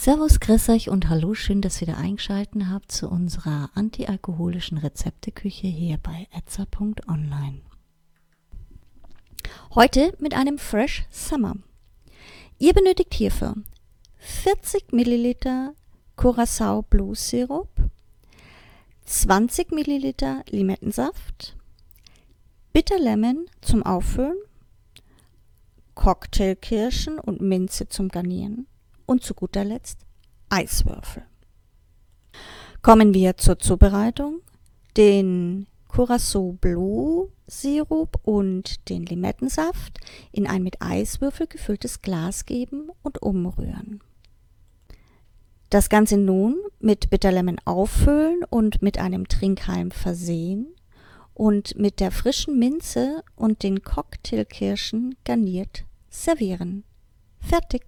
Servus, grüß euch und hallo, schön, dass ihr wieder eingeschalten habt zu unserer antialkoholischen Rezepteküche hier bei etza.online. Heute mit einem Fresh Summer. Ihr benötigt hierfür 40 Milliliter Curacao Blue Sirup, 20 Milliliter Limettensaft, Bitter Lemon zum Auffüllen, Cocktailkirschen und Minze zum Garnieren und zu guter Letzt Eiswürfel. Kommen wir zur Zubereitung. Den Curacao Blue Sirup und den Limettensaft in ein mit Eiswürfel gefülltes Glas geben und umrühren. Das Ganze nun mit Bitterlemon auffüllen und mit einem Trinkhalm versehen und mit der frischen Minze und den Cocktailkirschen garniert servieren. Fertig!